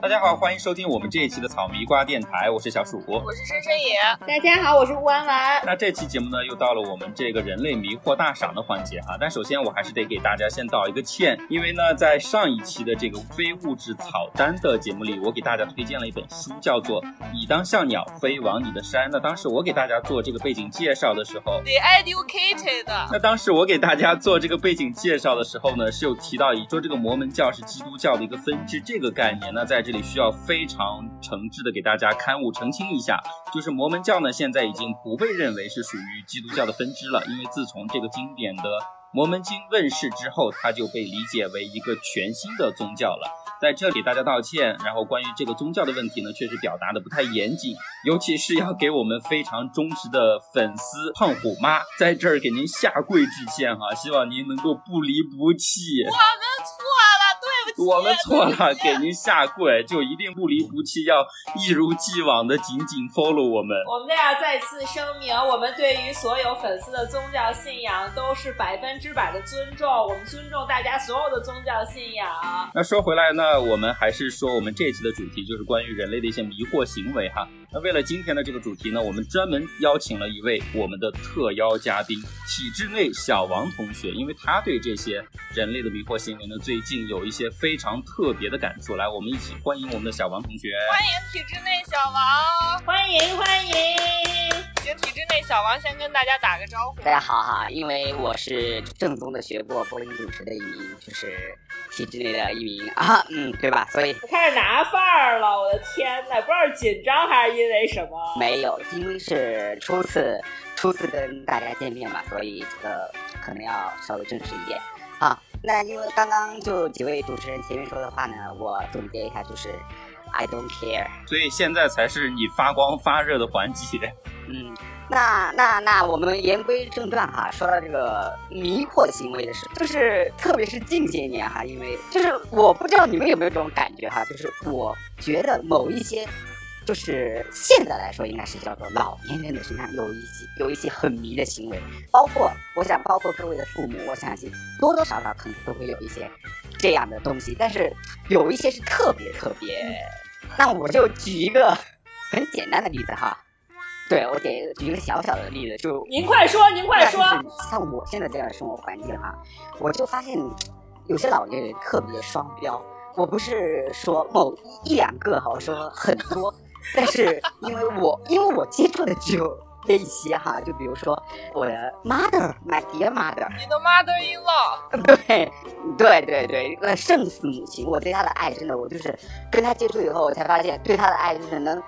大家好，欢迎收听我们这一期的草莓瓜电台，我是小鼠。我是深深野。大家好，我是吴弯弯。那这期节目呢，又到了我们这个人类迷惑大赏的环节哈。但首先我还是得给大家先道一个歉，因为呢，在上一期的这个非物质草单的节目里，我给大家推荐了一本书，叫做《你当像鸟飞往你的山》。那当时我给大家做这个背景介绍的时候，The educated。那当时我给大家做这个背景介绍的时候呢，是有提到，以说这个摩门教是基基督教的一个分支这个概念。那在这里需要非常诚挚的给大家刊物澄清一下，就是摩门教呢，现在已经不被认为是属于基督教的分支了，因为自从这个经典的《摩门经》问世之后，它就被理解为一个全新的宗教了。在这里大家道歉，然后关于这个宗教的问题呢，确实表达的不太严谨，尤其是要给我们非常忠实的粉丝胖虎妈在这儿给您下跪致歉哈，希望您能够不离不弃。我们错，我们错了，给您下跪，就一定不离不弃，要一如既往的紧紧 follow 我们。我们都要再次声明，我们对于所有粉丝的宗教信仰都是百分之百的尊重，我们尊重大家所有的宗教信仰。那说回来呢，我们还是说我们这期的主题就是关于人类的一些迷惑行为哈。那为了今天的这个主题呢，我们专门邀请了一位我们的特邀嘉宾，体制内小王同学，因为他对这些人类的迷惑行为呢，最近有一些非常特别的感触。来，我们一起欢迎我们的小王同学。欢迎体制内小王，欢迎欢迎。请体制内小王先跟大家打个招呼。大家好哈，因为我是正宗的学过播音主持的一名，就是体制内的一名啊，嗯，对吧？所以开始拿范儿了，我的天呐，不知道是紧张还是因为什么？没有，因为是初次初次跟大家见面嘛，所以这个可能要稍微正式一点啊。那因为刚刚就几位主持人前面说的话呢，我总结一下就是 I don't care。所以现在才是你发光发热的环节。嗯，那那那我们言归正传哈，说到这个迷惑行为的事，就是特别是近些年哈，因为就是我不知道你们有没有这种感觉哈，就是我觉得某一些，就是现在来说应该是叫做老年人的身上有一些有一些很迷的行为，包括我想包括各位的父母，我相信多多少少可能都会有一些这样的东西，但是有一些是特别特别，那我就举一个很简单的例子哈。对，我给举一个小小的例子，就 您快说，您快说。像我现在这样的生活环境哈，我就发现有些老年人特别双标。我不是说某一两个哈，我说很多，但是因为我因为我接触的只有这一些哈，就比如说我的 mother，my dear mother，你的 mother in law，对对对对，呃，圣死母亲，我对她的爱真的，我就是跟她接触以后，我才发现对她的爱就是能。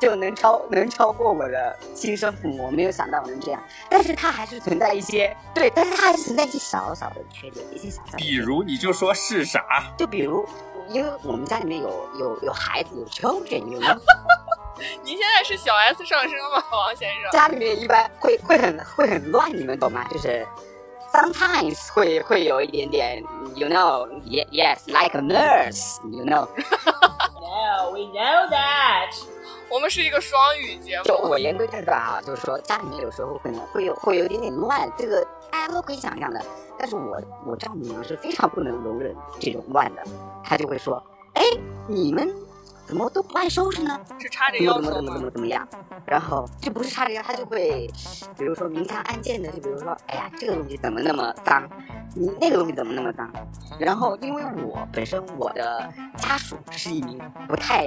就能超能超过我的亲生父母，我没有想到能这样，但是她还是存在一些对，但是她还是存在一些小小的缺点，一些小小的。比如你就说是啥？就比如，因为我们家里面有有有孩子有 children，有 您现在是小 S 上升吗，王先生？家里面一般会会很会很乱，你们懂吗？就是 sometimes 会会有一点点，you know，yes，like a nurse，you know。No，we know that。我们是一个双语节目。就我言归正传啊，就是说家里面有时候可能会有会有一点点乱，这个大家都可以想象的。但是我我丈母娘是非常不能容忍这种乱的，她就会说：“哎，你们怎么都不爱收拾呢？是插着腰怎么怎么怎么怎么样？”然后就不是插着腰，他就会，比如说明枪暗箭的，就比如说：“哎呀，这个东西怎么那么脏？你那个东西怎么那么脏？”然后因为我本身我的家属是一名不太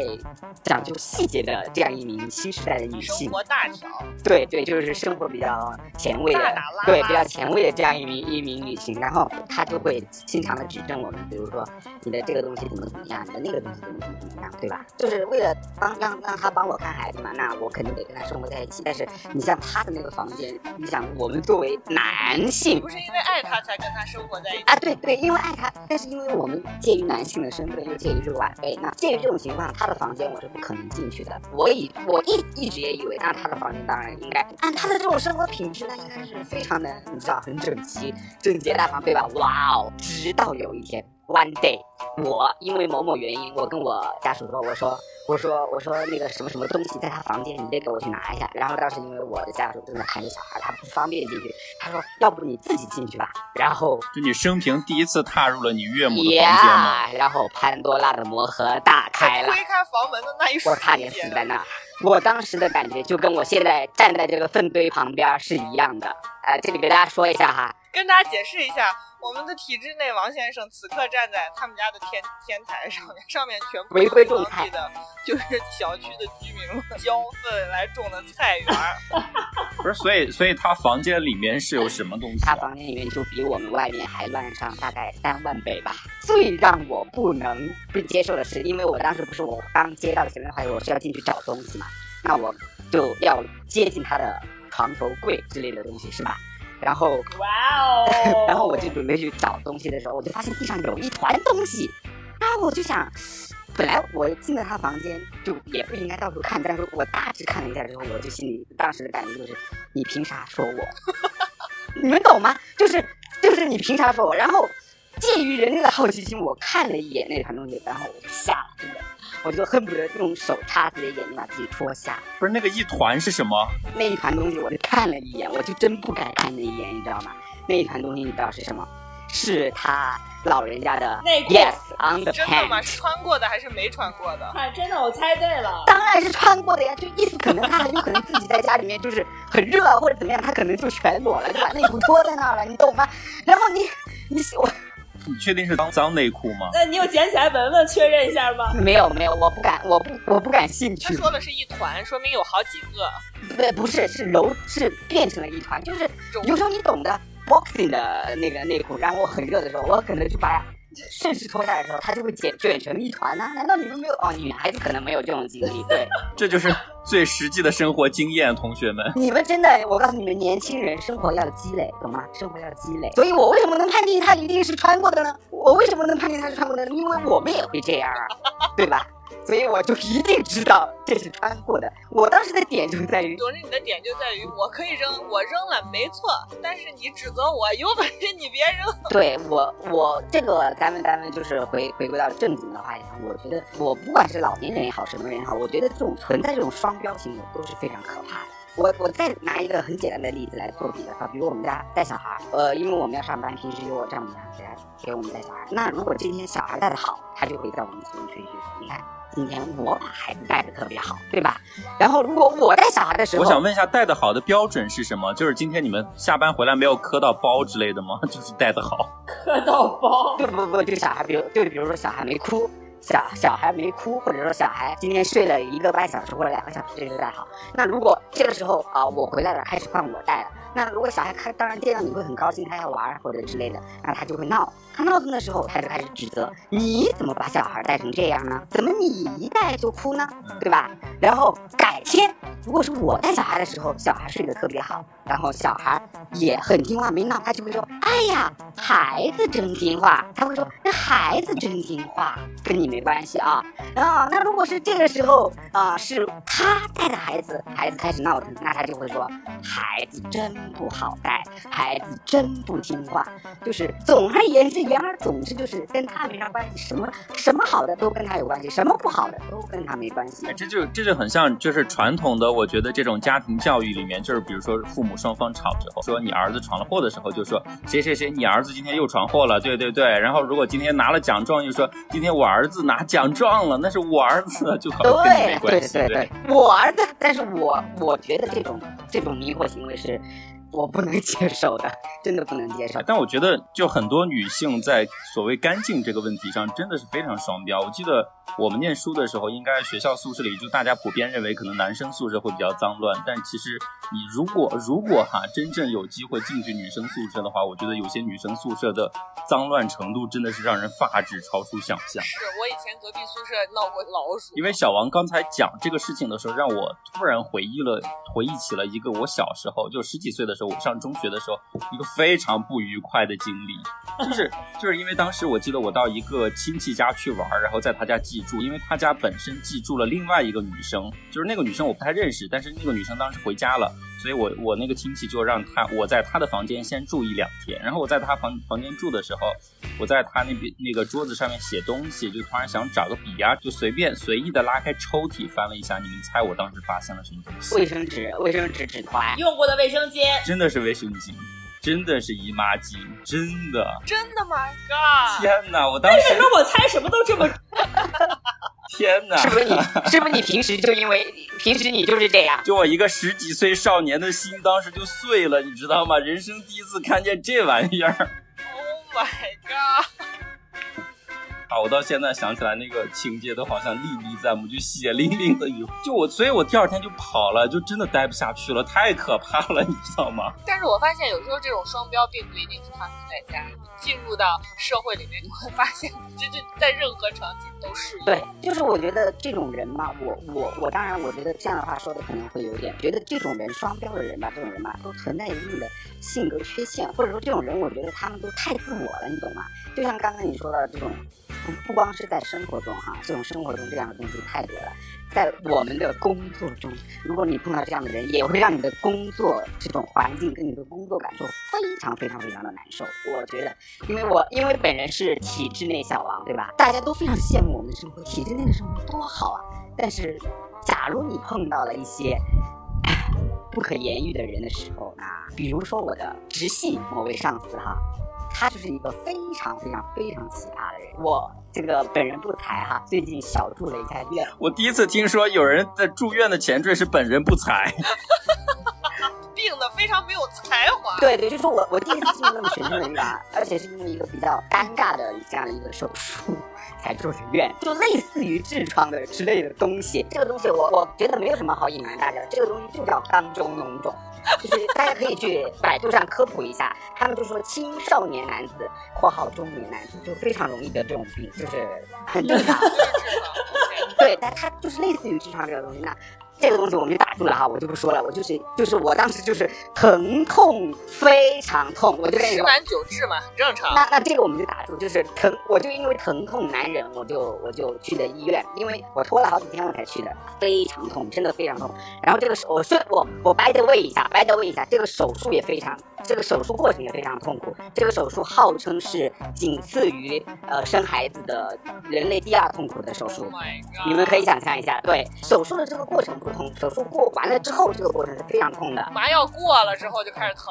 讲究细节的这样一名新时代的女性，生活大条，对对，就是生活比较前卫的，对比较前卫的这样一名一名女性，然后她就会经常的指正我们，比如说你的这个东西怎么怎么样，你的那个东西怎么怎么怎么样，对吧？就是为了帮让让他帮我看孩子嘛，那我肯定得跟他生活在一起。但是你像他的那个房间，你想我们作为男性，不是因为爱他才跟他生活在一起啊？对对，因为爱他，但是因为我们介于男性的身份，又介于是晚辈，那介于这种情况，他的房间我是不可能进去的。我以我一一直也以为，那他的房间当然应该按他的这种生活品质那，应该是非常的，你知道，很整齐、整洁大方，对吧？哇哦！直到有一天，one day，我因为某某原因，我跟我家属说，我说我说我说那个什么什么东西在他房间，你得给我去拿一下。然后当时因为我的家属正在看着小孩，他不方便进去，他说要不你自己进去吧。然后就你生平第一次踏入了你岳母的房间吗？然后潘多拉的魔盒打开了，推开房门的那一瞬间，我差点死在那。我当时的感觉就跟我现在站在这个粪堆旁边是一样的。呃，这里给大家说一下哈，跟大家解释一下。我们的体制内王先生此刻站在他们家的天天台上面，上面全部违规种菜的，就是小区的居民们 交粪来种的菜园。不是，所以所以他房间里面是有什么东西？他房间里面就比我们外面还乱上大概三万倍吧。最让我不能不接受的是，因为我当时不是我刚接到前面的话，我是要进去找东西嘛，那我就要接近他的床头柜之类的东西，是吧？然后，哇哦！然后我就准备去找东西的时候，我就发现地上有一团东西。然后我就想，本来我进了他房间就也不应该到处看，但是我大致看了一下之后，我就心里当时的感觉就是，你凭啥说我？你们懂吗？就是就是你凭啥说我？然后鉴于人类的好奇心，我看了一眼那团东西，然后我就下了。我就恨不得用手插自己的眼睛把自己戳瞎。不是那个一团是什么？那一团东西，我就看了一眼，我就真不敢看那一眼，你知道吗？那一团东西你知道是什么？是他老人家的内裤。Yes on the pants。真的吗？是穿过的还是没穿过的？啊，真的，我猜对了。当然是穿过的呀，就意思可能他很有可能自己在家里面就是很热或者怎么样，他可能就全裸了，就把内裤脱在那儿了，你懂吗？然后你你我。你确定是脏脏内裤吗？那你有捡起来闻闻确认一下吗？没有没有，我不敢，我不我不感兴趣。他说的是一团，说明有好几个。不，不是是揉是变成了一团，就是有时候你懂的，boxing 的那个内裤，然后我很热的时候，我可能就把。顺势脱下来的时候，它就会卷卷成一团呢？难道你们没有？哦，女孩子可能没有这种经历。对，这就是最实际的生活经验，同学们。你们真的，我告诉你们，年轻人生活要积累，懂吗？生活要积累。所以我为什么能判定他一定是穿过的呢？我为什么能判定他是穿过的呢？因为我们也会这样啊，对吧？所以我就一定知道这是穿过的。我当时的点就在于，总之你的点就在于，我可以扔，我扔了没错，但是你指责我，有本事你别扔。对我，我这个咱们咱们就是回回归到正经的话题上，我觉得我不管是老年人也好，什么人也好，我觉得这种存在这种双标行为都是非常可怕的。我我再拿一个很简单的例子来做比较，比如我们家带小孩，呃，因为我们要上班，平时由我丈母娘给给我们带小孩。那如果今天小孩带的好，他就会在我们前面吹嘘，你看。今天我把孩子带的特别好，对吧？然后如果我带小孩的时候，我想问一下，带的好的标准是什么？就是今天你们下班回来没有磕到包之类的吗？就是带的好，磕到包？不不不，就小孩，比如就比如说小孩没哭，小小孩没哭，或者说小孩今天睡了一个半小时或者两个小时，这就带好。那如果这个时候啊，我回来了，开始换我带了。那如果小孩看，当然见到你会很高兴，他要玩或者之类的，那他就会闹。他闹腾的时候，他就开始指责你怎么把小孩带成这样呢？怎么你一带就哭呢？对吧？然后改天，如果是我带小孩的时候，小孩睡得特别好，然后小孩也很听话，没闹，他就会说：“哎呀，孩子真听话。”他会说：“那孩子真听话，跟你们没关系啊。”啊，那如果是这个时候啊，是他带的孩子，孩子开始闹腾，那他就会说：“孩子真不好带，孩子真不听话。”就是总而言之。言而总之就是跟他没啥关系，什么什么好的都跟他有关系，什么不好的都跟他没关系。这就这就很像，就是传统的，我觉得这种家庭教育里面，就是比如说父母双方吵之后，说你儿子闯了祸的时候，就说谁谁谁，你儿子今天又闯祸了，对对对。然后如果今天拿了奖状，就说今天我儿子拿奖状了，那是我儿子，就好像跟你没关系。对对对对，我儿子。但是我我觉得这种这种迷惑行为是。我不能接受的，真的不能接受。但我觉得，就很多女性在所谓干净这个问题上，真的是非常双标。我记得我们念书的时候，应该学校宿舍里就大家普遍认为，可能男生宿舍会比较脏乱。但其实你如果如果哈真正有机会进去女生宿舍的话，我觉得有些女生宿舍的脏乱程度真的是让人发指，超出想象。是我以前隔壁宿舍闹过老鼠。因为小王刚才讲这个事情的时候，让我突然回忆了，回忆起了一个我小时候就十几岁的时候。我上中学的时候，一个非常不愉快的经历，就是就是因为当时我记得我到一个亲戚家去玩，然后在他家寄住，因为他家本身寄住了另外一个女生，就是那个女生我不太认识，但是那个女生当时回家了。所以我我那个亲戚就让他我在他的房间先住一两天，然后我在他房房间住的时候，我在他那边那个桌子上面写东西，就突然想找个笔呀、就随便随意的拉开抽屉翻了一下，你们猜我当时发现了什么东西？卫生纸、卫生纸、纸团，用过的卫生巾，真的是卫生巾，真的是姨妈巾，真的。真的吗？God，天哪！我当时为什么我猜什么都这么？天哪！是不是你？是不是你平时就因为平时你就是这样？就我一个十几岁少年的心，当时就碎了，你知道吗？人生第一次看见这玩意儿。Oh my God！啊，我到现在想起来那个情节都好像历历在目，就血淋淋的一。就我，所以我第二天就跑了，就真的待不下去了，太可怕了，你知道吗？但是我发现有时候这种双标并不一定是发生在家里，进入到社会里面，你会发现，这这在任何场景都适用。对，就是我觉得这种人嘛，我我我当然我觉得这样的话说的可能会有点，觉得这种人双标的人吧，这种人吧都存在一定的性格缺陷，或者说这种人，我觉得他们都太自我了，你懂吗？就像刚刚你说的这种，不不光是在生活中哈，这种生活中这样的东西太多了。在我们的工作中，如果你碰到这样的人，也会让你的工作这种环境跟你的工作感受非常非常非常的难受。我觉得，因为我因为本人是体制内小王，对吧？大家都非常羡慕我们的生活，体制内的生活多好啊！但是，假如你碰到了一些不可言喻的人的时候，啊比如说我的直系某位上司哈，他就是一个非常非常非常奇葩的人。我这个本人不才哈，最近小住了一下院，我第一次听说有人在住院的前缀是本人不才。病的非常没有才华。对对，就是我我第一次进入那么神经的地方，而且是因为一个比较尴尬的这样的一个手术才住的院，就类似于痔疮的之类的东西。这个东西我我觉得没有什么好隐瞒大家的，这个东西就叫肛周脓肿。就是大家可以去百度上科普一下，他们就说青少年男子（括号中年男子）就非常容易得这种病，就是很正常。对，但它就是类似于痔疮这个东西。那这个东西我们就打住了哈，我就不说了。我就是就是我当时就是疼痛非常痛，我就。十满九痔嘛，很正常。那那这个我们就打住，就是疼，我就因为疼痛难忍，我就我就去的医院，因为我拖了好几天我才去的，非常痛，真的非常痛。然后这个手，我顺我我掰的位一下，掰的位一下，这个手术也非常，这个手术过程也非常痛苦。这个手术号称是仅次于呃生孩子的人类第二痛苦的手术 Oh。你们可以想象一下，对手术的这个过程不同，手术过完了之后，这个过程是非常痛的。麻药过了之后就开始疼。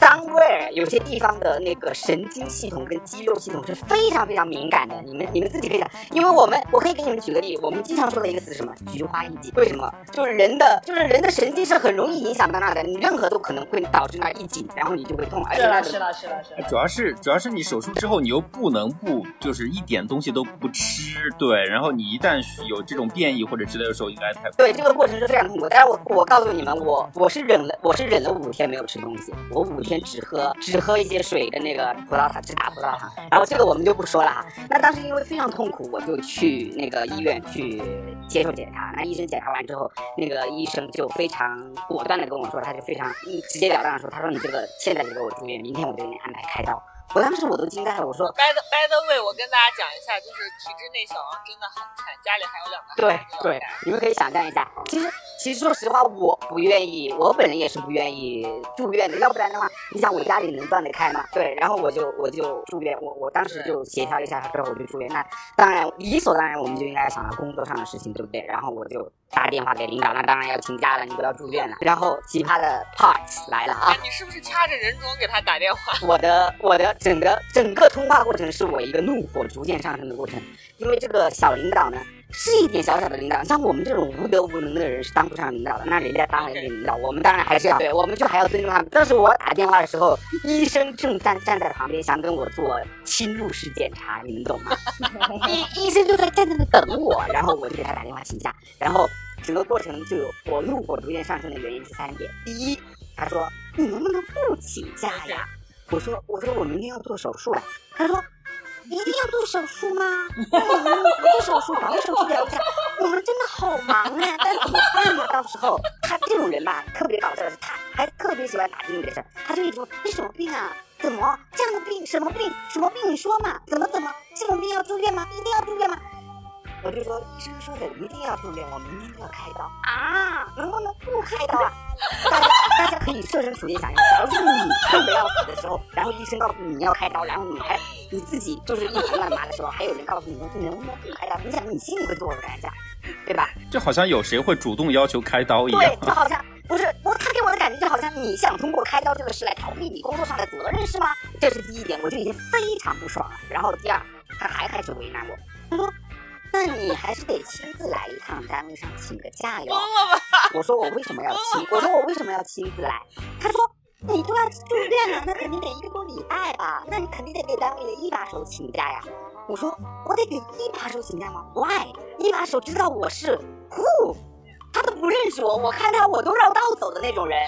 somewhere 有些地方的那个神经系统跟肌肉系统是非常非常敏感的，你们你们自己可以想，因为我们我可以给你们举个例，我们经常说的一个词是什么？菊花一紧。为什么？就是人的就是人的神经是很容易影响到那的，你任何都可能会导致那一紧，然后你就会痛，而且那是了是了是了是了。主要是主要是你手术之后，你又不能不就是一点东西都不吃，对，然后你一旦有这种变异或者之类的时候，应该才对，这个过程是非常痛苦。但是我我告诉你们，我我是忍了，我是忍了五天没有吃东西，我五天只喝只喝一些水跟那个葡萄糖，只打葡萄糖。然后这个我们就不说了哈。那当时因为非常痛苦，我就去那个医院去接受检查。那医生检查完之后，那个医生就非常果断的跟我说，他就非常直截了当的说，他说你这个现在就给我住院，明天我就给你安排开刀。我当时我都惊呆了，我说 By the by the way，我跟大家讲一下，就是体制内小王真的很惨，家里还有两个对孩子要对，你们可以想象一下，其实其实说实话，我不愿意，我本人也是不愿意住院的，要不然的话，你想我家里能断得开吗？对，然后我就我就住院，我我当时就协调一下之后我就住院。那当然理所当然，我们就应该想到工作上的事情，对不对？然后我就打电话给领导，那当然要请假了，你不要住院了。然后奇葩的 part 来了啊啊，！你是不是掐着人中给他打电话？我的我的整个整个通话过程是我一个怒火逐渐上升的过程，因为这个小领导呢是一点小小的领导，像我们这种无德无能的人是当不上领导的，那人家当了领导，我们当然还是要对，我们就还要尊重他们。当时我打电话的时候，医生正站站在旁边想跟我做侵入式检查，你们懂吗？医医生就在站在那等我，然后我就给他打电话请假，然后整个过程就有我怒火逐渐上升的原因是三点：第一，他说你能不能不请假呀？我说我说我明天要做手术了，他说一定要做手术吗？那我们不做手术，保守治疗一下。我们真的好忙啊，但怎么办呢？到时候他这种人吧，特别搞笑的是，他还特别喜欢打听你的事儿，他就一直说你什么病啊？怎么这样的病？什么病？什么病？你说嘛？怎么怎么？这种病要住院吗？一定要住院吗？我就说医生说的一定要住院，我明天就要开刀啊，能不能不开刀啊？大家大家可以设身处地想一想，假如是你痛的要死的时候，然后医生告诉你你要开刀，然后你还你自己就是一团乱麻的时候，还有人告诉你说你能不能不开刀，你想你心里会作何感想，对吧？就好像有谁会主动要求开刀一样对，。就好像不是我，他给我的感觉就好像你想通过开刀这个事来逃避你工作上的责任是吗？这是第一点，我就已经非常不爽了。然后第二，他还开始为难我，他说：“那你还是得亲自来一趟，单位上请个假哟。”疯了吧？我说我为什么要亲？我说我为什么要亲自来？他说你都要住院了，那肯定得一个多礼拜吧？那你肯定得给单位的一把手请假呀。我说我得给一把手请假吗？Why？一把手知道我是 who？他都不认识我，我看他我都绕道走的那种人。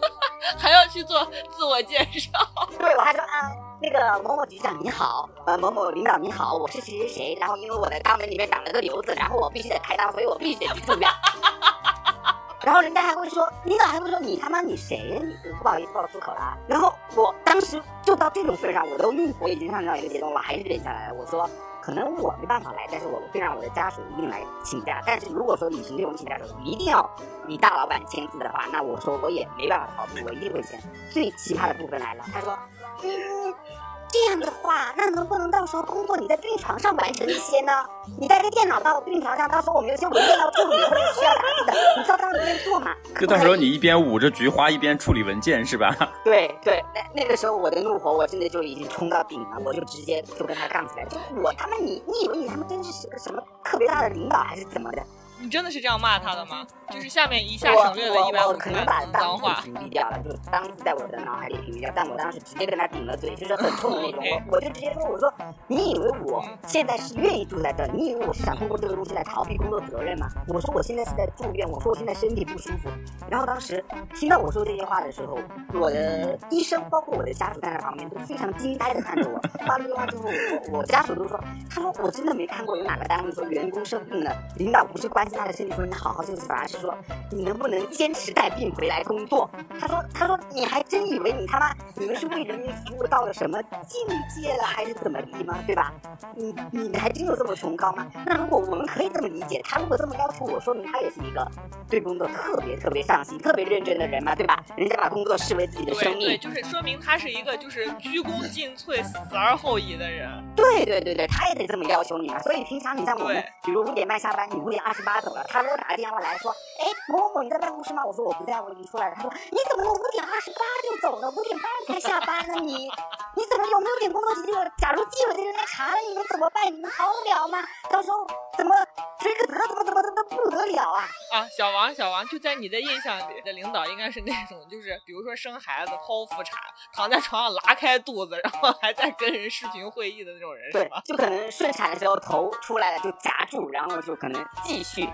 还要去做自我介绍？对我还说啊，那个某某局长你好，呃某某领导你好，我是谁谁谁，然后因为我的肛门里面长了个瘤子，然后我必须得开刀，所以我必须得去住院。然后人家还会说，领导还会说你他妈你谁呀你？不好意思爆粗口了。然后我当时就到这种份上，我都怒火已经上升到一个阶段，我还是忍下来了。我说可能我没办法来，但是我会让我的家属一定来请假。但是如果说履行这种请假手续一定要你大老板签字的话，那我说我也没办法逃避，我一定会签。最奇葩的部分来了，他说，嗯，这样的话，那能不能到时候工作你在病床上完成一些呢？你带个电脑到病床上，到时候我们有些文件要处理或者需要打字的，你到到那边做嘛。就到时候你一边捂着菊花一边处理文件是吧？对对，那那个时候我的怒火我真的就已经冲到顶了，我就直接就跟他杠起来，就我他妈你你以为你他妈真是个什么特别大的领导还是怎么的？你真的是这样骂他的吗？就是下面一下省略了一百可能把个脏话。屏蔽掉了，就当时在我的脑海里屏蔽掉，但我当时直接跟他顶了嘴，就是很冲的那种。我我就直接说，我说你以为我现在是愿意住在这儿？你以为我是想通过这个东西来逃避工作责任吗？我说我现在是在住院，我说我现在身体不舒服。然后当时听到我说这些话的时候，我的医生包括我的家属站在旁边都非常惊呆的看着我。发了句话之后，我我家属都说，他说我真的没看过有哪个单位说员工生病了，领导不是关心他的身体，说你好好休息，反而是说你能不能坚持带病回来工作。他说他说你还真以为你他妈你们是为人民服务到了什么境界了，还是怎么地吗？对吧？你你们还真有这么崇高吗？那如果我们可以这么理解，他如果这么要求我，说明他也是一个对工作特别特别上心、特别认真的人嘛，对吧？人家把工作视为自己的生对对，命，就是说明他是一个就是鞠躬尽瘁、死而后已的人。对对对对，他也得这么要求你嘛。所以平常你像我们，比如五点半下班，你五点二十八走了，他给我打个电话来说，哎，某某某你在办公室吗？我说我不在，我已经出来了。他说你怎么能五点二十八就走了？五点半才下班呢你？你怎么有没有点工作记录？假如纪委的人来查了你们怎么办？你们逃得了吗？到时候怎么追个责？怎么怎么怎么不得了啊？啊，小王，小王，就在你的印象里的领导应该是那种，就是比如说生孩子、剖腹产，躺在床上拉开肚子，然后还在跟人视频会议的那种人，对就可能顺产的时候头出来了就夹住，然后就可能继续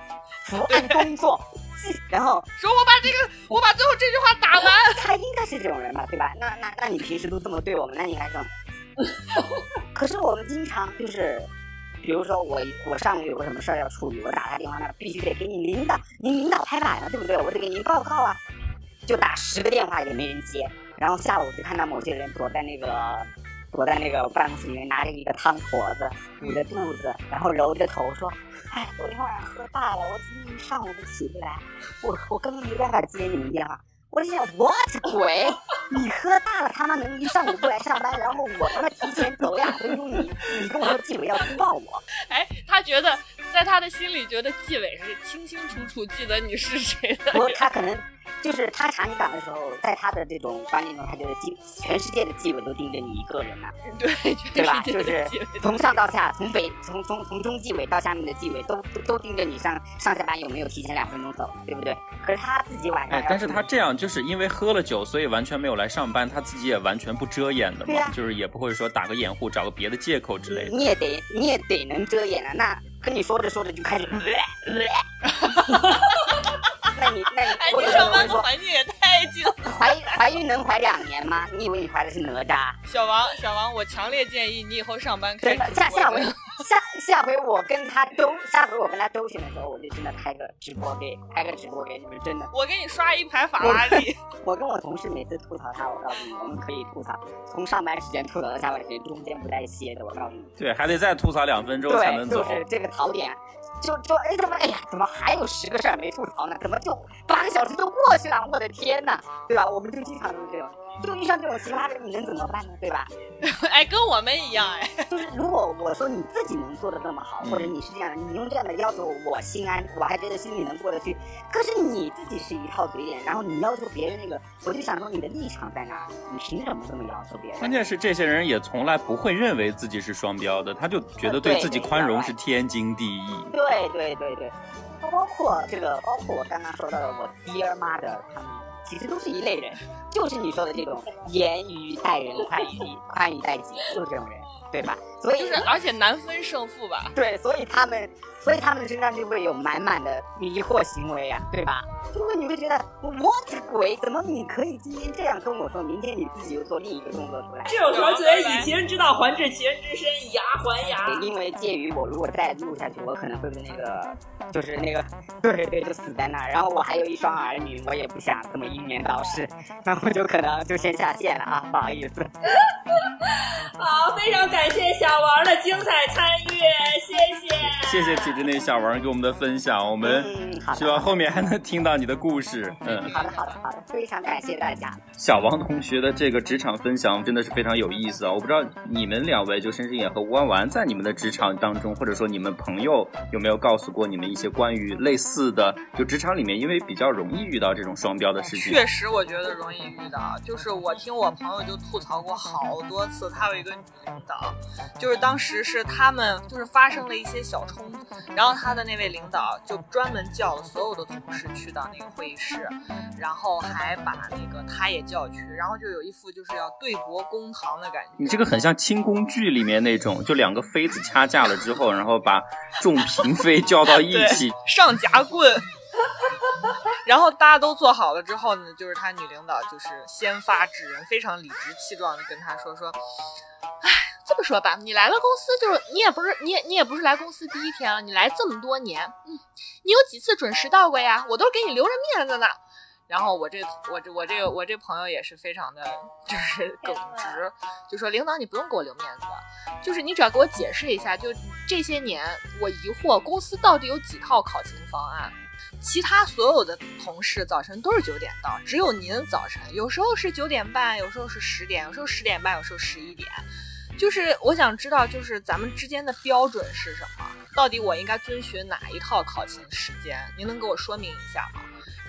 伏案工作，继 然后说我把这个，我把最后这句话打完。他应该是这种人吧，对吧？那那那你平时都这么对我们，那你还这么？可是我们经常就是，比如说我我上午有个什么事儿要处理，我打他电话，那必须得给你领导，您领导拍板了，对不对？我得给您报告啊，就打十个电话也没人接，然后下午就看到某些人躲在那个。躲在那个办公室里面，拿着一个汤坨子，捂着肚子，然后揉着头说：“哎，昨天晚上喝大了，我今天一上午都起不来，我我根本没办法接你们电话。”我就想，what 鬼？你喝大了，他妈能一上午不来上班，然后我他妈提前走两分钟，你你跟我说纪委要通报我，哎，他觉得在他的心里，觉得纪委是清清楚楚记得你是谁的不。他可能就是他查你岗的时候，在他的这种观念中，他觉得纪全世界的纪委都盯着你一个人呢、对，对吧？就是从上到下，从北从从从中纪委到下面的纪委，都都都盯着你上上下班有没有提前两分钟走，对不对？可是他自己晚上，哎但是他这样就是因为喝了酒，所以完全没有来上班，他自己也完全不遮掩的嘛，就是也不会说打个掩护，找个别的借口之类的。你也得你也得能遮掩啊。那跟你说着说着就开始，那你那哎，你上班的环境也太近了。怀怀孕能怀两年吗？你以为你怀的是哪吒？小王，小王，我强烈建议你以后上班开真的，下下回。下下回我跟他周，下回我跟他周旋的时候，我就真的开个直播给开个直播给你们，真的。我给你刷一排法拉利。我跟我同事每次吐槽他，我告诉你，我们可以吐槽，从上班时间吐槽到下班时间，中间不带歇的。我告诉你，对，还得再吐槽两分钟才能对，走就。是这个槽点，就就哎怎么哎呀怎么还有十个事儿没吐槽呢？怎么就八个小时就过去了？我的天呐，对吧？我们就经常都是这样，就遇上这种奇葩的，你能怎么办呢？对吧？哎，跟我们一样哎。就是如果我说你自己能做的这么好，或者你是这样，你用这样的要求我心安，我还觉得心里能过得去。可是你自己是一套嘴脸，然后你要求别人那个，我就想说你的立场在哪？你凭什么这么要求别人？关键是这些人也从来不会认为自己是双标的，他就觉得对自己宽容是天经地义。对对对对，包括这个，包括我刚刚说到的我爹妈的他们，其实都是一类人，就是你说的这种严于待人，宽于宽于待己，就是这种人，对吧？所以就是而且难分胜负吧。对，所以他们，所以他们身上就会有满满的迷惑行为啊，对吧？就会你会觉得我这鬼，怎么你可以今天这样跟我说，明天你自己又做另一个动作出来？这种说嘴，以其人之道还治其人之身，以牙还牙。因为介于我如果再录下去，我可能会被那个，就是那个，对对，就死在那儿。然后我还有一双儿女，我也不想这么英年早逝，那我就可能就先下线了啊，不好意思。好，非常感谢小王的精彩参与，谢谢，谢谢体制内小王给我们的分享，我们希望后面还能听到你的故事。嗯，好的，好的，好的，非常感谢大家。小王同学的这个职场分享真的是非常有意思啊！我不知道你们两位，就深深眼和吴弯弯，在你们的职场当中，或者说你们朋友有没有告诉过你们一些关于类似的，就职场里面因为比较容易遇到这种双标的事情？确实，我觉得容易遇到。就是我听我朋友就吐槽过好多次，他有一个女领导，就是当时是他们就是发生了一些小冲突，然后他的那位领导就专门叫了所有的同事去到那个会议室，然后还把那个他也叫去，然后就有一副就是要对簿公堂的感觉。你这个很像清宫剧里面那种，就两个妃子掐架了之后，然后把众嫔妃叫到一起上夹棍。然后大家都坐好了之后呢，就是他女领导就是先发制人，非常理直气壮的跟他说说，哎，这么说吧，你来了公司就是你也不是你也你也不是来公司第一天了，你来这么多年，嗯，你有几次准时到过呀？我都是给你留着面子呢。然后我这我这我这个我这朋友也是非常的就是耿直，就说领导你不用给我留面子，就是你只要给我解释一下，就这些年我疑惑公司到底有几套考勤方案。其他所有的同事早晨都是九点到，只有您早晨有时候是九点半，有时候是十点，有时候十点半，有时候十一点。就是我想知道，就是咱们之间的标准是什么？到底我应该遵循哪一套考勤时间？您能给我说明一下吗？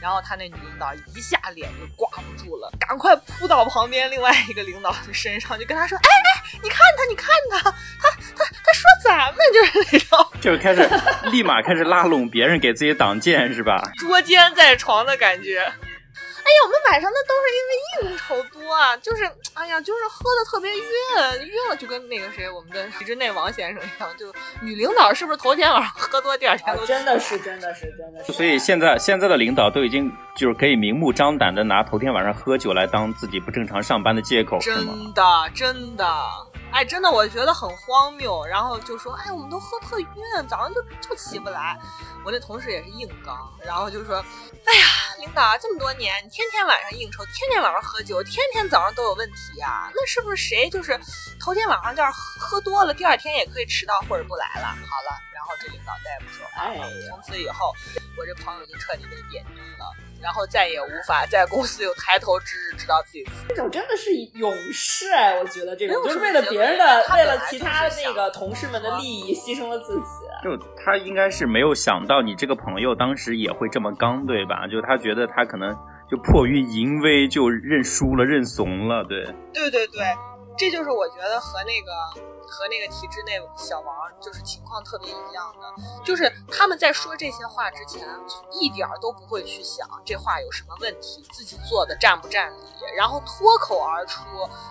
然后他那女领导一下脸就挂不住了，赶快扑到旁边另外一个领导的身上，就跟他说：“哎哎，你看他，你看他，他他他说咱们就是 那种，就开始立马开始拉拢别人给自己挡箭，是吧？捉奸在床的感觉。”哎呀，我们晚上那都是因为应酬多啊，就是哎呀，就是喝的特别晕，晕了就跟那个谁，我们的体制内王先生一样，就女领导是不是头天晚上喝多，第二天都真的是真的是真的是。所以现在现在的领导都已经就是可以明目张胆的拿头天晚上喝酒来当自己不正常上班的借口？真的真的。哎，真的，我觉得很荒谬。然后就说，哎，我们都喝特晕，早上就就起不来。我那同事也是硬刚，然后就说，哎呀，领导这么多年，你天天晚上应酬，天天晚上喝酒，天天早上都有问题呀。那是不是谁就是头天晚上要是喝多了，第二天也可以迟到或者不来了？好了，然后这领导再也不说话了。从此以后，我这朋友就彻底被贬低了。然后再也无法在公司有抬头之日，直到自己这种真的是勇士哎，我觉得这种就是为了别人的，为了其他那个同事们的利益，牺牲了自己。就他应该是没有想到你这个朋友当时也会这么刚，对吧？就他觉得他可能就迫于淫威就认输了，认怂了，对。对对对，这就是我觉得和那个。和那个体制内小王就是情况特别一样的，就是他们在说这些话之前，一点儿都不会去想这话有什么问题，自己做的占不占理，然后脱口而出，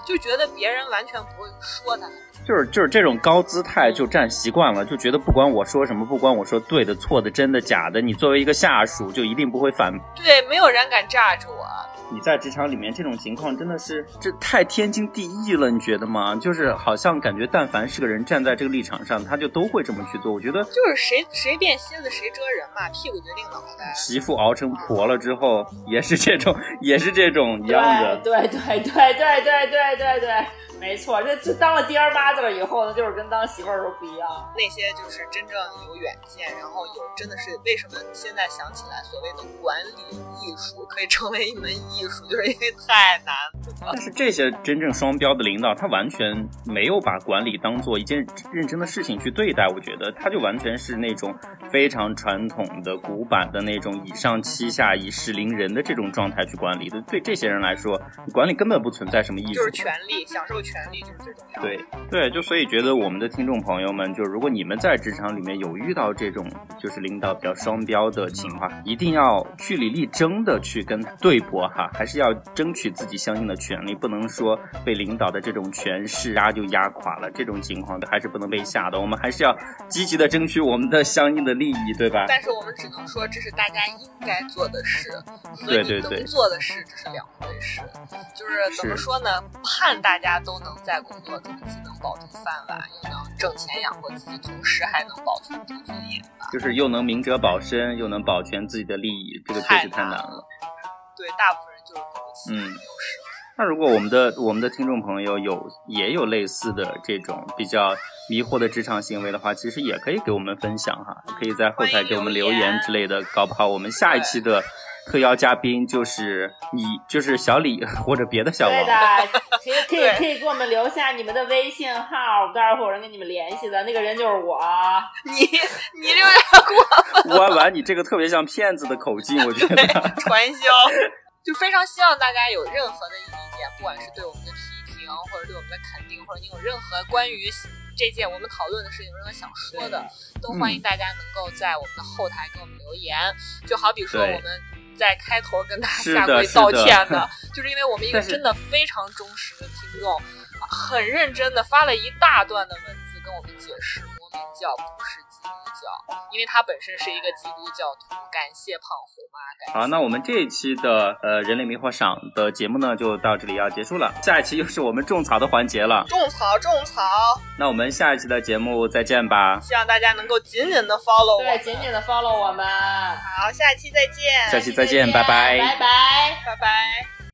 就觉得别人完全不会说他。就是就是这种高姿态就占习惯了，就觉得不管我说什么，不管我说对的、错的、真的、假的，你作为一个下属就一定不会反。对，没有人敢炸着我。你在职场里面这种情况真的是这太天经地义了，你觉得吗？就是好像感觉，但凡是个人站在这个立场上，他就都会这么去做。我觉得就是谁谁变心了谁蛰人嘛，屁股决定脑袋。媳妇熬成婆了之后，也是这种，也是这种一样子。对对对对对对对对。没错，这这当了爹儿妈子了以后呢，就是跟当媳妇儿时候不一样。那些就是真正有远见，然后有真的是为什么现在想起来所谓的管理艺术可以成为一门艺术，就是因为太难了。但是这些真正双标的领导，他完全没有把管理当做一件认真的事情去对待。我觉得他就完全是那种非常传统的、古板的那种以上欺下、以势凌人的这种状态去管理的。对这些人来说，管理根本不存在什么艺术，就是权力，享受权力就是最重要的。对对，就所以觉得我们的听众朋友们，就如果你们在职场里面有遇到这种就是领导比较双标的情况，一定要据理力争的去跟对驳哈，还是要争取自己相应的权利，不能说被领导的这种权势啊就压垮了，这种情况还是不能被吓的。我们还是要积极的争取我们的相应的利益，对吧？但是我们只能说这是大家应该做的事，对对对能做的事这是两回事。就是怎么说呢？盼大家都能在工作中既能保住饭碗，又能挣钱养活自己，同时还能保存住尊严吧。就是又能明哲保身，又能保全自己的利益，这个确实太难了。对，大部分人就是不如其他人嗯优势。那如果我们的我们的听众朋友有也有类似的这种比较迷惑的职场行为的话，其实也可以给我们分享哈，可以在后台给我们留言之类的，搞不好我们下一期的特邀嘉宾就是你，就是小李或者别的小王。对的，其实可以可以给我们留下你们的微信号，待会儿有人跟你们联系的，那个人就是我。你你这有点过哇完，你这个特别像骗子的口径，我觉得。传销，就非常希望大家有任何的意见，不管是对我们的批评，或者对我们的肯定，或者你有任何关于这件我们讨论的事情有任何想说的，都欢迎大家能够在我们的后台给我们留言。就好比说我们。在开头跟大家下跪道的。是的歉的，就是因为我们一个真的非常忠实的听众，很认真的发了一大段的文字跟我们解释我名叫不是基督教，因为他本身是一个基督教徒。感谢胖虎妈，感谢好，那我们这一期的呃人类迷惑赏的节目呢，就到这里要结束了。下一期又是我们种草的环节了，种草种草，那我们下一期的节目再见吧。希望大家能够紧紧的 follow 我对，们。紧紧的 follow 我们，好，下期再见，下期再见，拜拜拜拜。拜拜。